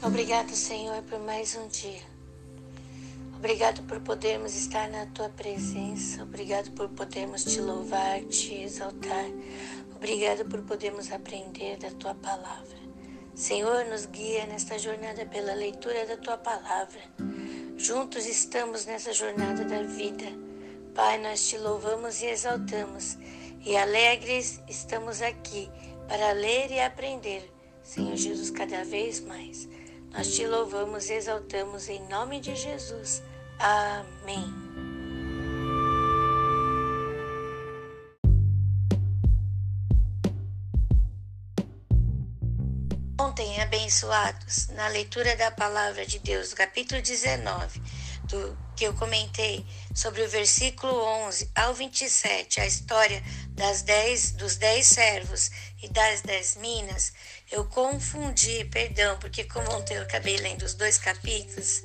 Obrigado, Senhor, por mais um dia. Obrigado por podermos estar na tua presença. Obrigado por podermos te louvar, te exaltar. Obrigado por podermos aprender da tua palavra. Senhor, nos guia nesta jornada pela leitura da tua palavra. Juntos estamos nessa jornada da vida. Pai, nós te louvamos e exaltamos. E alegres estamos aqui para ler e aprender, Senhor Jesus, cada vez mais. Nós te louvamos e exaltamos em nome de Jesus. Amém. Ontem, abençoados, na leitura da palavra de Deus, capítulo 19, do que eu comentei sobre o versículo 11 ao 27, a história das dez, dos dez servos e das dez minas, eu confundi, perdão, porque como ontem eu acabei lendo os dois capítulos,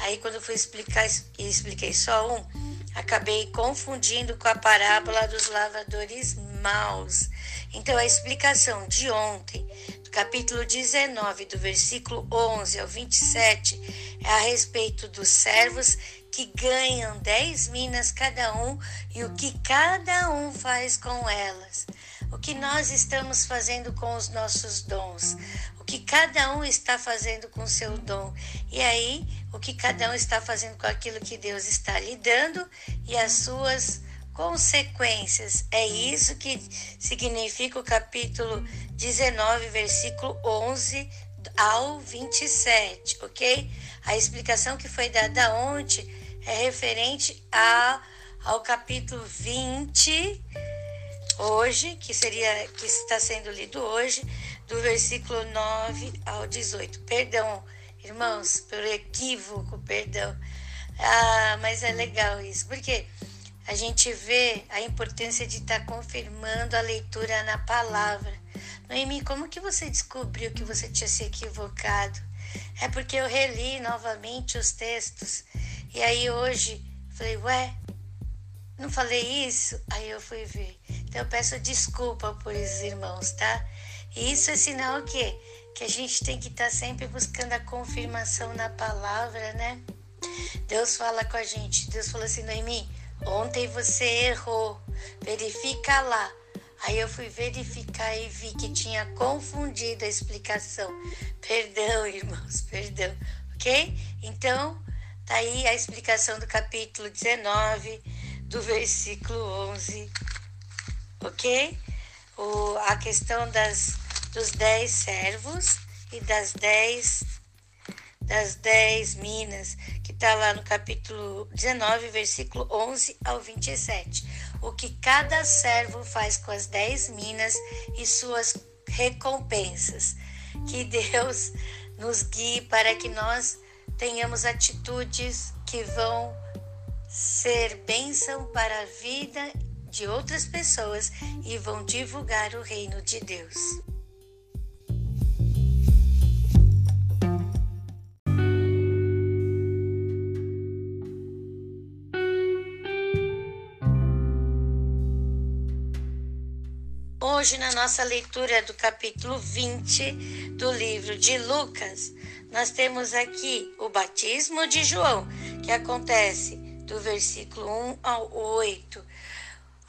aí quando eu fui explicar e expliquei só um, acabei confundindo com a parábola dos lavadores maus. Então a explicação de ontem, do capítulo 19, do versículo 11 ao 27, é a respeito dos servos que ganham 10 minas cada um e o que cada um faz com elas o que nós estamos fazendo com os nossos dons, o que cada um está fazendo com o seu dom, e aí o que cada um está fazendo com aquilo que Deus está lhe dando e as suas consequências. É isso que significa o capítulo 19, versículo 11 ao 27, ok? A explicação que foi dada ontem é referente a, ao capítulo 20 hoje, que seria que está sendo lido hoje, do versículo 9 ao 18. Perdão, irmãos, pelo equívoco, perdão. Ah, mas é legal isso, porque a gente vê a importância de estar confirmando a leitura na palavra. Noemi, como que você descobriu que você tinha se equivocado? É porque eu reli novamente os textos. E aí hoje falei, ué, não falei isso? Aí eu fui ver. Então eu peço desculpa por isso, irmãos, tá? E isso é sinal o quê? Que a gente tem que estar tá sempre buscando a confirmação na palavra, né? Deus fala com a gente. Deus falou assim, Noemi, ontem você errou. Verifica lá. Aí eu fui verificar e vi que tinha confundido a explicação. Perdão, irmãos, perdão. Ok? Então, tá aí a explicação do capítulo 19 do versículo 11, ok? O, a questão das, dos dez servos e das dez, das dez minas, que está lá no capítulo 19, versículo 11 ao 27. O que cada servo faz com as dez minas e suas recompensas. Que Deus nos guie para que nós tenhamos atitudes que vão ser bênção para a vida de outras pessoas e vão divulgar o reino de Deus. Hoje, na nossa leitura do capítulo 20 do livro de Lucas, nós temos aqui o batismo de João, que acontece do versículo 1 ao 8.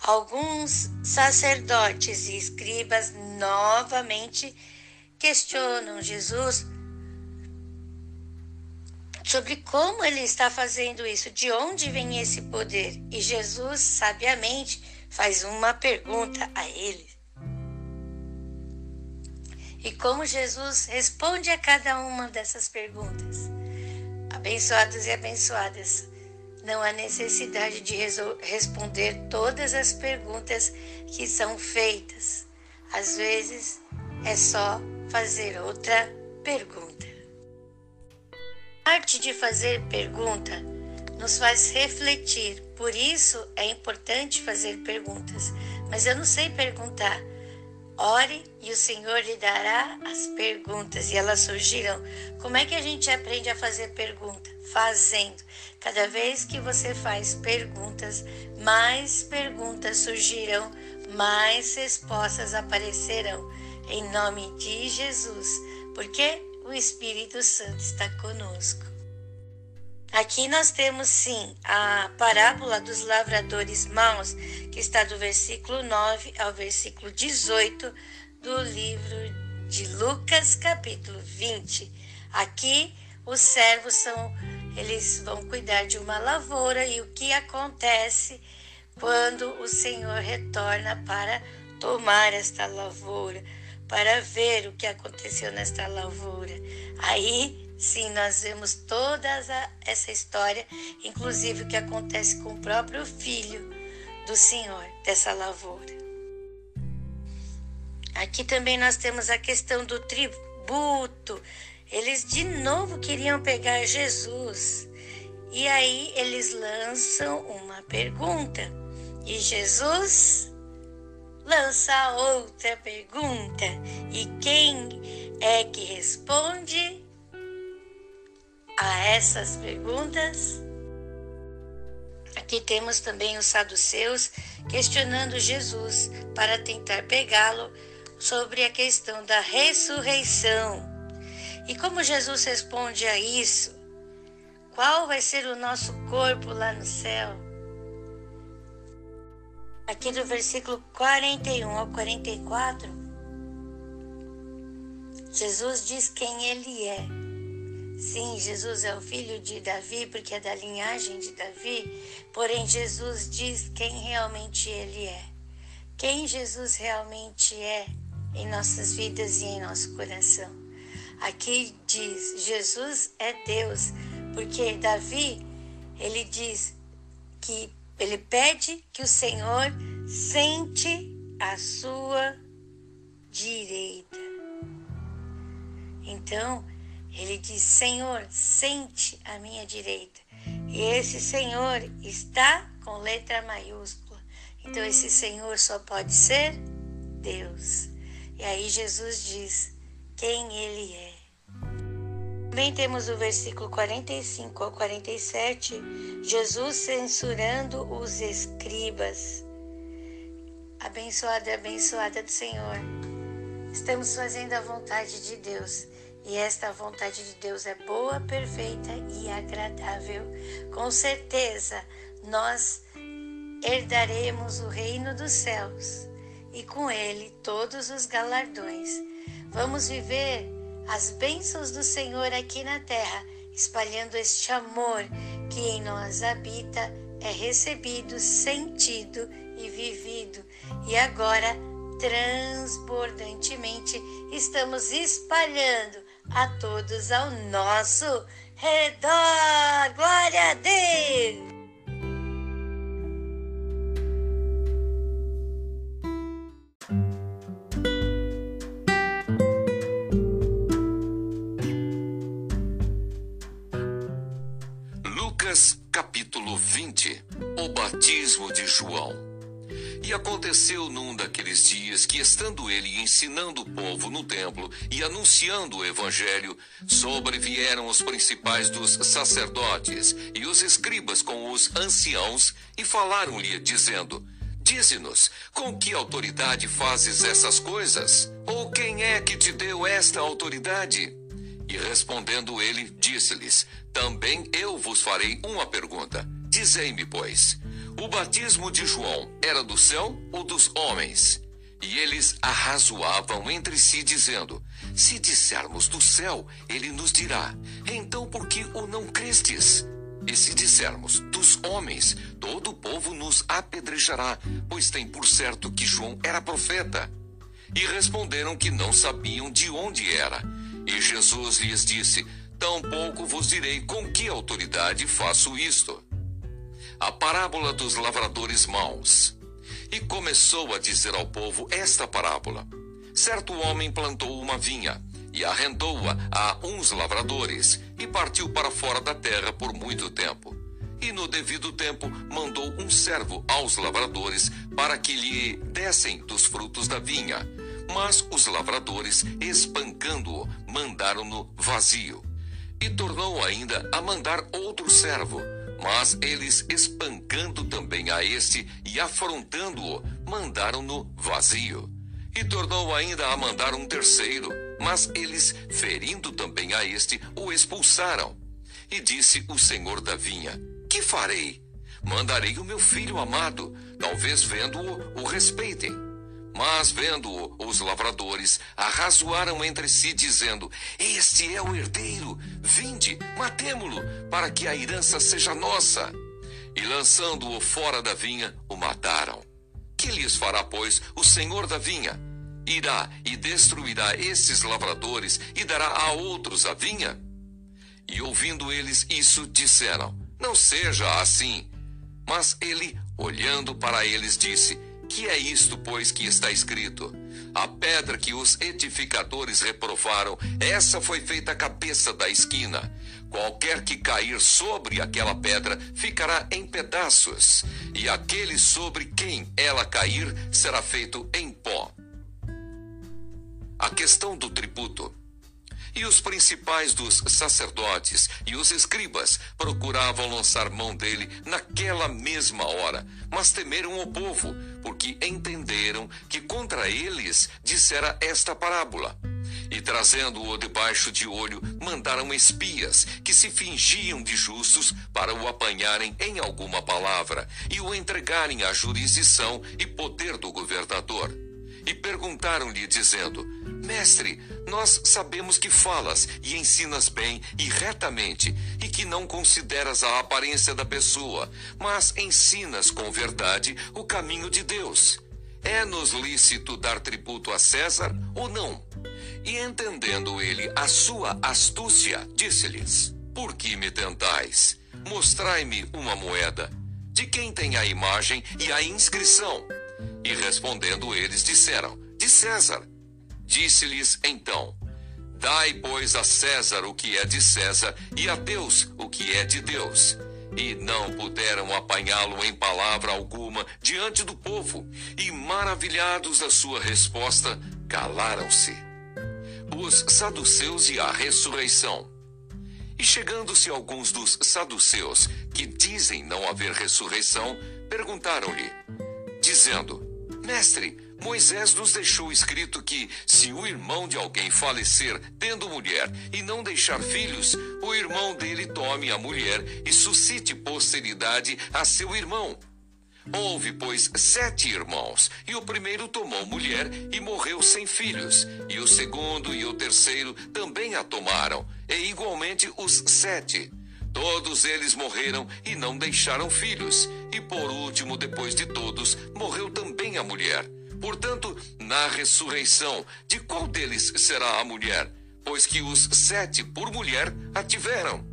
Alguns sacerdotes e escribas novamente questionam Jesus sobre como ele está fazendo isso, de onde vem esse poder. E Jesus, sabiamente, faz uma pergunta a eles. E como Jesus responde a cada uma dessas perguntas. Abençoados e abençoadas. Não há necessidade de responder todas as perguntas que são feitas. Às vezes é só fazer outra pergunta. A arte de fazer pergunta nos faz refletir, por isso é importante fazer perguntas. Mas eu não sei perguntar. Ore e o Senhor lhe dará as perguntas e elas surgirão. Como é que a gente aprende a fazer pergunta? Fazendo. Cada vez que você faz perguntas, mais perguntas surgirão, mais respostas aparecerão em nome de Jesus, porque o Espírito Santo está conosco. Aqui nós temos sim a parábola dos lavradores maus, que está do versículo 9 ao versículo 18 do livro de Lucas, capítulo 20. Aqui os servos são eles vão cuidar de uma lavoura e o que acontece quando o Senhor retorna para tomar esta lavoura, para ver o que aconteceu nesta lavoura. Aí sim nós vemos toda essa história, inclusive o que acontece com o próprio filho do Senhor dessa lavoura. Aqui também nós temos a questão do tributo. Eles de novo queriam pegar Jesus. E aí eles lançam uma pergunta. E Jesus lança outra pergunta. E quem é que responde a essas perguntas? Aqui temos também os saduceus questionando Jesus para tentar pegá-lo sobre a questão da ressurreição. E como Jesus responde a isso? Qual vai ser o nosso corpo lá no céu? Aqui do versículo 41 ao 44, Jesus diz quem ele é. Sim, Jesus é o filho de Davi, porque é da linhagem de Davi, porém Jesus diz quem realmente ele é. Quem Jesus realmente é em nossas vidas e em nosso coração. Aqui diz: Jesus é Deus, porque Davi, ele diz que ele pede que o Senhor sente a sua direita. Então, ele diz: Senhor, sente a minha direita. E esse Senhor está com letra maiúscula. Então, esse Senhor só pode ser Deus. E aí Jesus diz quem ele é. Também temos o versículo 45 ao 47, Jesus censurando os escribas. Abençoada abençoada do Senhor. Estamos fazendo a vontade de Deus. E esta vontade de Deus é boa, perfeita e agradável. Com certeza, nós herdaremos o reino dos céus e com ele todos os galardões. Vamos viver as bênçãos do Senhor aqui na terra, espalhando este amor que em nós habita, é recebido, sentido e vivido. E agora, transbordantemente, estamos espalhando a todos ao nosso redor. Glória a Deus! João. E aconteceu num daqueles dias que, estando ele ensinando o povo no templo e anunciando o evangelho, sobrevieram os principais dos sacerdotes e os escribas com os anciãos e falaram-lhe, dizendo: Dize-nos, com que autoridade fazes essas coisas? Ou quem é que te deu esta autoridade? E respondendo ele, disse-lhes: Também eu vos farei uma pergunta. Dizei-me, pois, o batismo de João era do céu ou dos homens? E eles arrazoavam entre si, dizendo: Se dissermos do céu, ele nos dirá: Então por que o não crestes? E se dissermos dos homens, todo o povo nos apedrejará, pois tem por certo que João era profeta. E responderam que não sabiam de onde era. E Jesus lhes disse: Tampouco vos direi com que autoridade faço isto. A parábola dos lavradores maus. E começou a dizer ao povo esta parábola: Certo homem plantou uma vinha e arrendou-a a uns lavradores e partiu para fora da terra por muito tempo. E no devido tempo mandou um servo aos lavradores para que lhe dessem dos frutos da vinha. Mas os lavradores, espancando-o, mandaram-no vazio. E tornou ainda a mandar outro servo. Mas eles, espancando também a este e afrontando-o, mandaram-no vazio. E tornou ainda a mandar um terceiro, mas eles, ferindo também a este, o expulsaram. E disse o senhor da vinha: Que farei? Mandarei o meu filho amado, talvez vendo-o, o respeitem. Mas vendo-o, os lavradores arrazoaram entre si, dizendo: Este é o herdeiro, vinde, matemo-lo, para que a herança seja nossa. E lançando-o fora da vinha, o mataram. Que lhes fará, pois, o senhor da vinha? Irá e destruirá esses lavradores e dará a outros a vinha? E ouvindo eles isso, disseram: Não seja assim. Mas ele, olhando para eles, disse: Que é isto, pois, que está escrito? A pedra que os edificadores reprovaram, essa foi feita a cabeça da esquina. Qualquer que cair sobre aquela pedra ficará em pedaços, e aquele sobre quem ela cair será feito em pó. A questão do tributo. E os principais dos sacerdotes e os escribas procuravam lançar mão dele naquela mesma hora, mas temeram o povo, porque entenderam que contra eles dissera esta parábola. E trazendo-o debaixo de olho, mandaram espias que se fingiam de justos para o apanharem em alguma palavra e o entregarem à jurisdição e poder do governador. E perguntaram-lhe, dizendo: Mestre, nós sabemos que falas e ensinas bem e retamente, e que não consideras a aparência da pessoa, mas ensinas com verdade o caminho de Deus. É-nos lícito dar tributo a César ou não? E entendendo ele a sua astúcia, disse-lhes: Por que me tentais? Mostrai-me uma moeda. De quem tem a imagem e a inscrição? E respondendo eles, disseram: De César. Disse-lhes então: Dai, pois, a César o que é de César, e a Deus o que é de Deus. E não puderam apanhá-lo em palavra alguma diante do povo, e maravilhados da sua resposta, calaram-se. Os saduceus e a ressurreição. E chegando-se alguns dos saduceus, que dizem não haver ressurreição, perguntaram-lhe, dizendo: Mestre, Moisés nos deixou escrito que, se o irmão de alguém falecer tendo mulher e não deixar filhos, o irmão dele tome a mulher e suscite posteridade a seu irmão. Houve, pois, sete irmãos, e o primeiro tomou mulher e morreu sem filhos, e o segundo e o terceiro também a tomaram, e igualmente os sete. Todos eles morreram e não deixaram filhos, e por último, depois de todos, morreu também a mulher. Portanto, na ressurreição, de qual deles será a mulher? Pois que os sete por mulher a tiveram.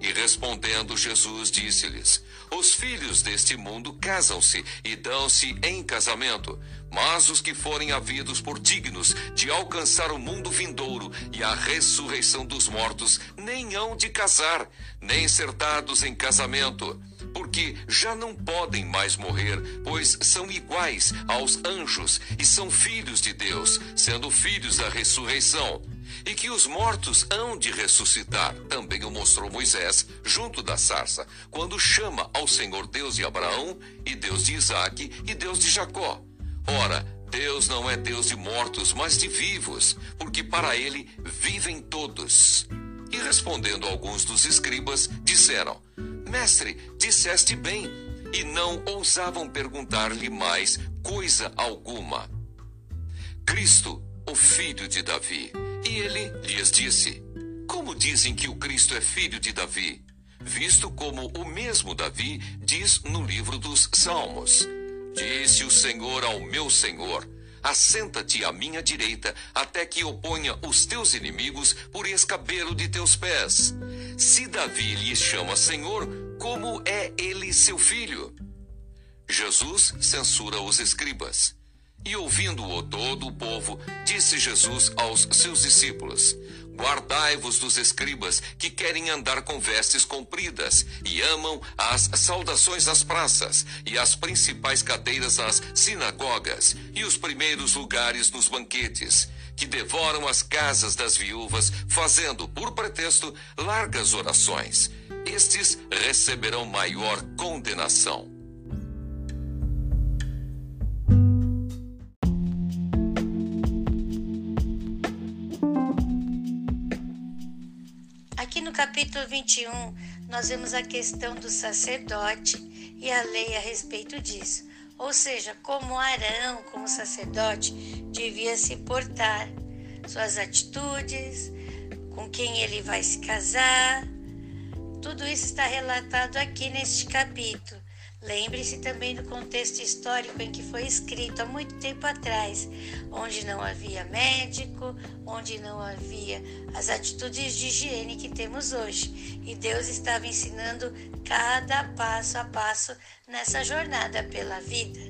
E respondendo Jesus disse-lhes: Os filhos deste mundo casam-se e dão-se em casamento, mas os que forem havidos por dignos de alcançar o mundo vindouro e a ressurreição dos mortos, nem hão de casar, nem ser dados em casamento porque já não podem mais morrer, pois são iguais aos anjos e são filhos de Deus, sendo filhos da ressurreição. E que os mortos hão de ressuscitar, também o mostrou Moisés junto da sarça, quando chama ao Senhor Deus de Abraão, e Deus de Isaque, e Deus de Jacó. Ora, Deus não é Deus de mortos, mas de vivos, porque para ele vivem todos. E respondendo alguns dos escribas, disseram: Mestre, disseste bem, e não ousavam perguntar-lhe mais coisa alguma. Cristo, o filho de Davi. E ele lhes disse: Como dizem que o Cristo é filho de Davi? Visto como o mesmo Davi diz no livro dos Salmos: Disse o Senhor ao meu Senhor: Assenta-te à minha direita, até que eu ponha os teus inimigos por escabelo de teus pés. Se Davi lhe chama Senhor, como é ele seu filho? Jesus censura os escribas. E ouvindo-o todo o povo, disse Jesus aos seus discípulos: Guardai-vos dos escribas que querem andar com vestes compridas e amam as saudações às praças e as principais cadeiras às sinagogas e os primeiros lugares nos banquetes, que devoram as casas das viúvas, fazendo por pretexto largas orações. Estes receberão maior condenação. No capítulo 21, nós vemos a questão do sacerdote e a lei a respeito disso. Ou seja, como Arão, como sacerdote, devia se portar, suas atitudes, com quem ele vai se casar. Tudo isso está relatado aqui neste capítulo. Lembre-se também do contexto histórico em que foi escrito há muito tempo atrás, onde não havia médico, onde não havia as atitudes de higiene que temos hoje. E Deus estava ensinando cada passo a passo nessa jornada pela vida.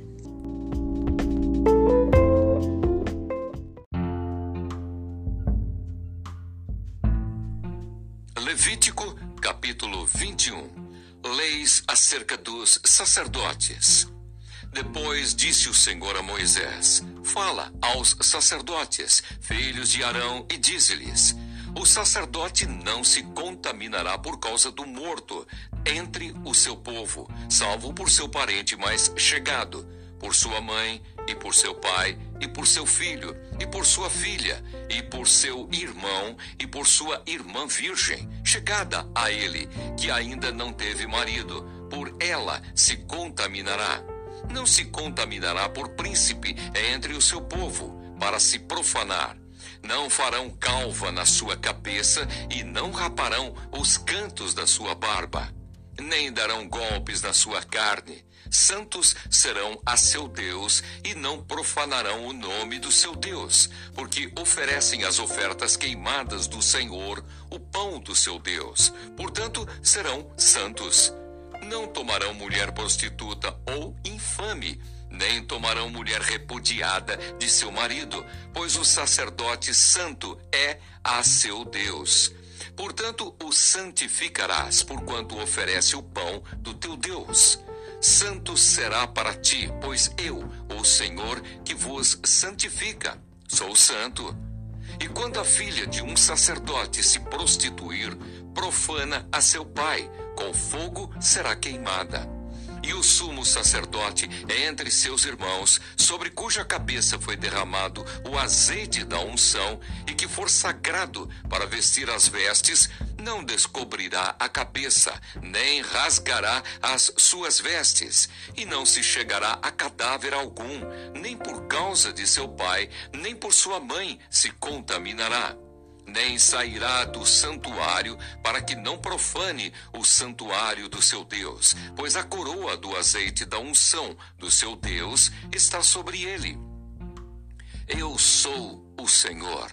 Levítico capítulo 21 leis acerca dos sacerdotes. Depois disse o Senhor a Moisés: Fala aos sacerdotes, filhos de Arão, e dize-lhes: O sacerdote não se contaminará por causa do morto entre o seu povo, salvo por seu parente mais chegado, por sua mãe e por seu pai e por seu filho, e por sua filha, e por seu irmão, e por sua irmã virgem, chegada a ele, que ainda não teve marido, por ela se contaminará. Não se contaminará por príncipe entre o seu povo, para se profanar. Não farão calva na sua cabeça e não raparão os cantos da sua barba, nem darão golpes na sua carne Santos serão a seu Deus e não profanarão o nome do seu Deus, porque oferecem as ofertas queimadas do Senhor, o pão do seu Deus. Portanto, serão santos. Não tomarão mulher prostituta ou infame, nem tomarão mulher repudiada de seu marido, pois o sacerdote santo é a seu Deus. Portanto, o santificarás, porquanto oferece o pão do teu Deus. Santo será para ti, pois eu, o Senhor, que vos santifica, sou santo. E quando a filha de um sacerdote se prostituir, profana a seu pai, com fogo será queimada. E o sumo sacerdote é entre seus irmãos, sobre cuja cabeça foi derramado o azeite da unção, e que for sagrado para vestir as vestes, não descobrirá a cabeça, nem rasgará as suas vestes, e não se chegará a cadáver algum, nem por causa de seu pai, nem por sua mãe se contaminará. Nem sairá do santuário para que não profane o santuário do seu Deus, pois a coroa do azeite da unção do seu Deus está sobre ele. Eu sou o Senhor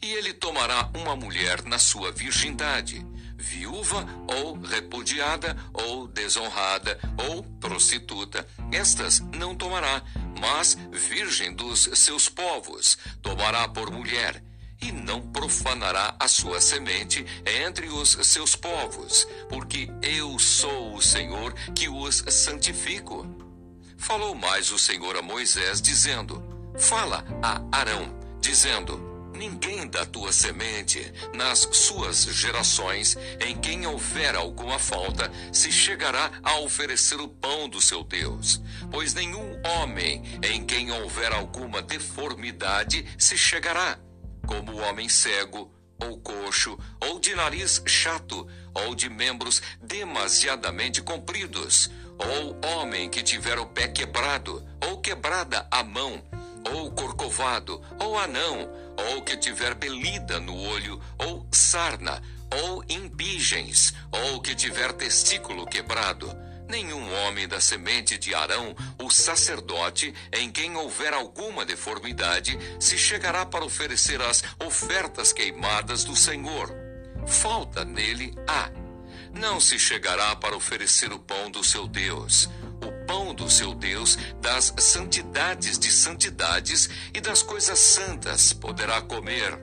e ele tomará uma mulher na sua virgindade, viúva ou repudiada ou desonrada ou prostituta. Estas não tomará, mas virgem dos seus povos tomará por mulher e não profanará a sua semente entre os seus povos, porque eu sou o Senhor que os santifico. Falou mais o Senhor a Moisés, dizendo: Fala a Arão, dizendo: Ninguém da tua semente, nas suas gerações, em quem houver alguma falta, se chegará a oferecer o pão do seu Deus. Pois nenhum homem em quem houver alguma deformidade se chegará, como o homem cego, ou coxo, ou de nariz chato, ou de membros demasiadamente compridos, ou homem que tiver o pé quebrado, ou quebrada a mão, ou corcovado, ou anão, ou que tiver belida no olho, ou sarna, ou impigens, ou que tiver testículo quebrado. Nenhum homem da semente de Arão, o sacerdote, em quem houver alguma deformidade, se chegará para oferecer as ofertas queimadas do Senhor. Falta nele há. Não se chegará para oferecer o pão do seu Deus. O pão do seu Deus, das santidades de santidades e das coisas santas poderá comer.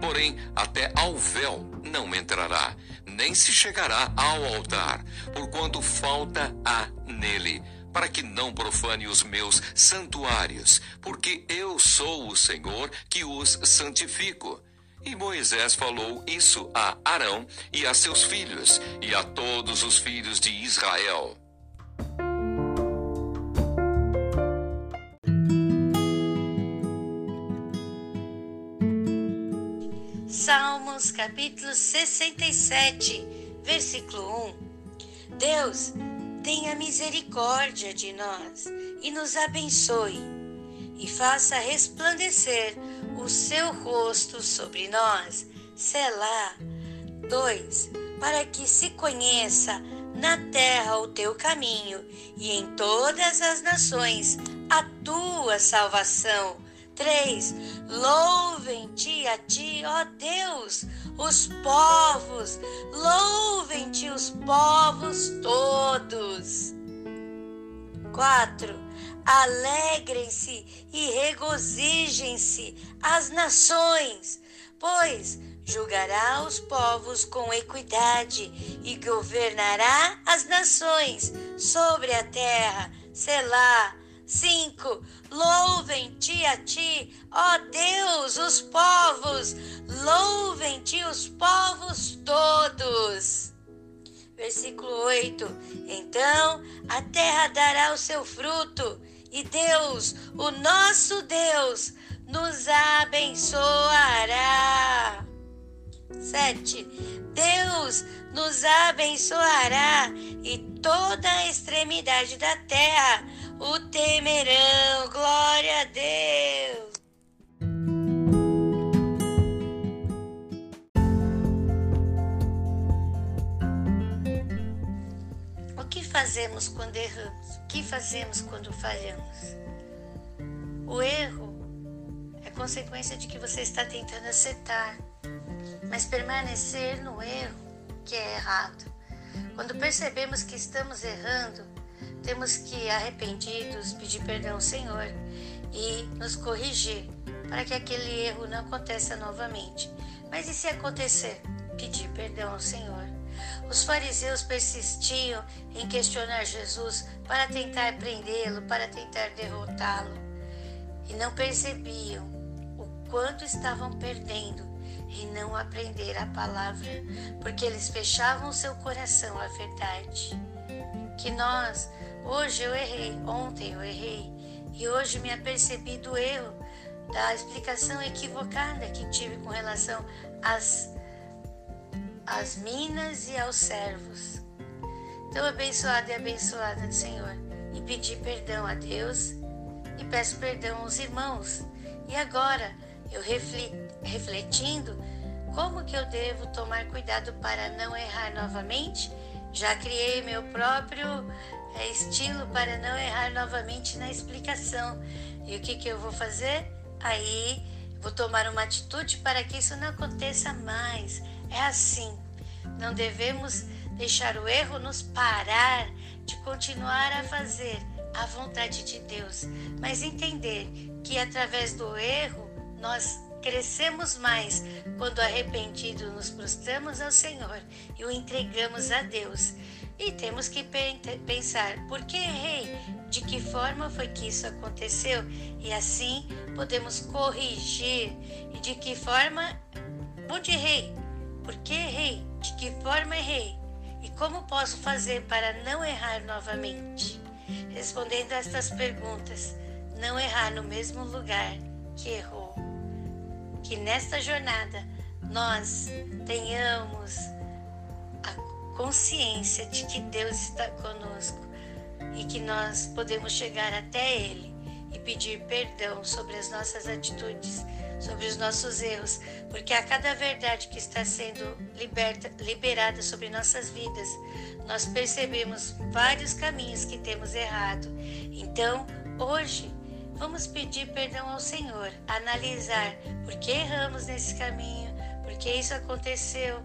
Porém, até ao véu não entrará, nem se chegará ao altar, porquanto falta há nele, para que não profane os meus santuários, porque eu sou o Senhor que os santifico. E Moisés falou isso a Arão e a seus filhos, e a todos os filhos de Israel. Salmos capítulo 67, versículo 1. Deus, tenha misericórdia de nós e nos abençoe, e faça resplandecer o seu rosto sobre nós. Selá. 2. Para que se conheça na terra o teu caminho e em todas as nações a tua salvação. 3. Louvem-te a ti, ó Deus, os povos, louvem-te os povos todos. 4 Alegrem-se e regozijem-se as nações, pois julgará os povos com equidade e governará as nações sobre a terra. Selá. 5. Louvem-te a ti, ó Deus, os povos, louvem-te os povos todos. Versículo 8: Então a terra dará o seu fruto e Deus, o nosso Deus, nos abençoará. 7. Deus nos abençoará e toda a extremidade da terra o temerão. Glória a Deus. O que fazemos quando erramos? que fazemos quando falhamos? O erro é consequência de que você está tentando acertar, mas permanecer no erro que é errado. Quando percebemos que estamos errando, temos que, arrependidos, pedir perdão ao Senhor e nos corrigir para que aquele erro não aconteça novamente. Mas e se acontecer? Pedir perdão ao Senhor os fariseus persistiam em questionar Jesus para tentar prendê-lo, para tentar derrotá-lo, e não percebiam o quanto estavam perdendo em não aprender a palavra, porque eles fechavam seu coração à verdade. Que nós, hoje eu errei, ontem eu errei, e hoje me apercebi do erro, da explicação equivocada que tive com relação às às minas e aos servos. Então, abençoado e abençoada do Senhor, e pedir perdão a Deus e peço perdão aos irmãos. E agora, eu refletindo, como que eu devo tomar cuidado para não errar novamente? Já criei meu próprio é, estilo para não errar novamente na explicação. E o que, que eu vou fazer? Aí vou tomar uma atitude para que isso não aconteça mais. É assim. Não devemos deixar o erro nos parar de continuar a fazer a vontade de Deus, mas entender que através do erro nós crescemos mais quando arrependido nos prostramos ao Senhor e o entregamos a Deus. E temos que pensar: por que errei? De que forma foi que isso aconteceu? E assim podemos corrigir. E de que forma? Onde errei? Por que errei? De que forma errei? E como posso fazer para não errar novamente? Respondendo a estas perguntas, não errar no mesmo lugar que errou. Que nesta jornada nós tenhamos a consciência de que Deus está conosco e que nós podemos chegar até Ele e pedir perdão sobre as nossas atitudes sobre os nossos erros, porque a cada verdade que está sendo liberta, liberada sobre nossas vidas, nós percebemos vários caminhos que temos errado. Então, hoje, vamos pedir perdão ao Senhor, analisar por que erramos nesse caminho, por que isso aconteceu,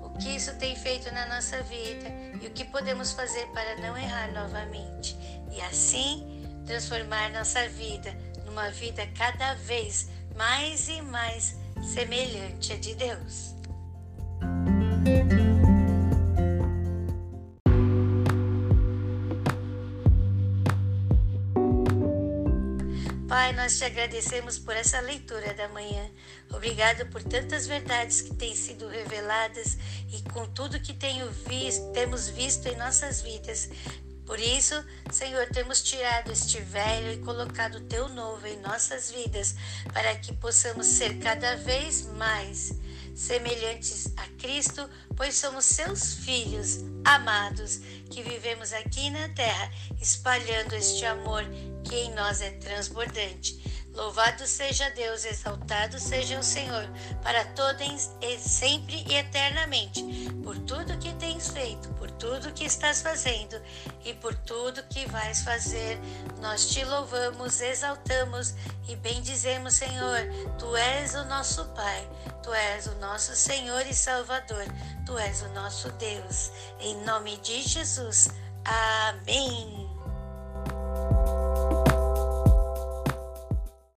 o que isso tem feito na nossa vida e o que podemos fazer para não errar novamente. e assim transformar nossa vida numa vida cada vez mais e mais semelhante a de Deus. Pai, nós te agradecemos por essa leitura da manhã. Obrigado por tantas verdades que têm sido reveladas e com tudo que tenho visto, temos visto em nossas vidas. Por isso, Senhor, temos tirado este velho e colocado o teu novo em nossas vidas, para que possamos ser cada vez mais semelhantes a Cristo, pois somos seus filhos amados, que vivemos aqui na terra, espalhando este amor que em nós é transbordante. Louvado seja Deus, exaltado seja o Senhor, para todos e sempre e eternamente, por tudo que tens feito, por tudo que estás fazendo e por tudo que vais fazer. Nós te louvamos, exaltamos e bendizemos, Senhor. Tu és o nosso Pai, tu és o nosso Senhor e Salvador, tu és o nosso Deus. Em nome de Jesus. Amém.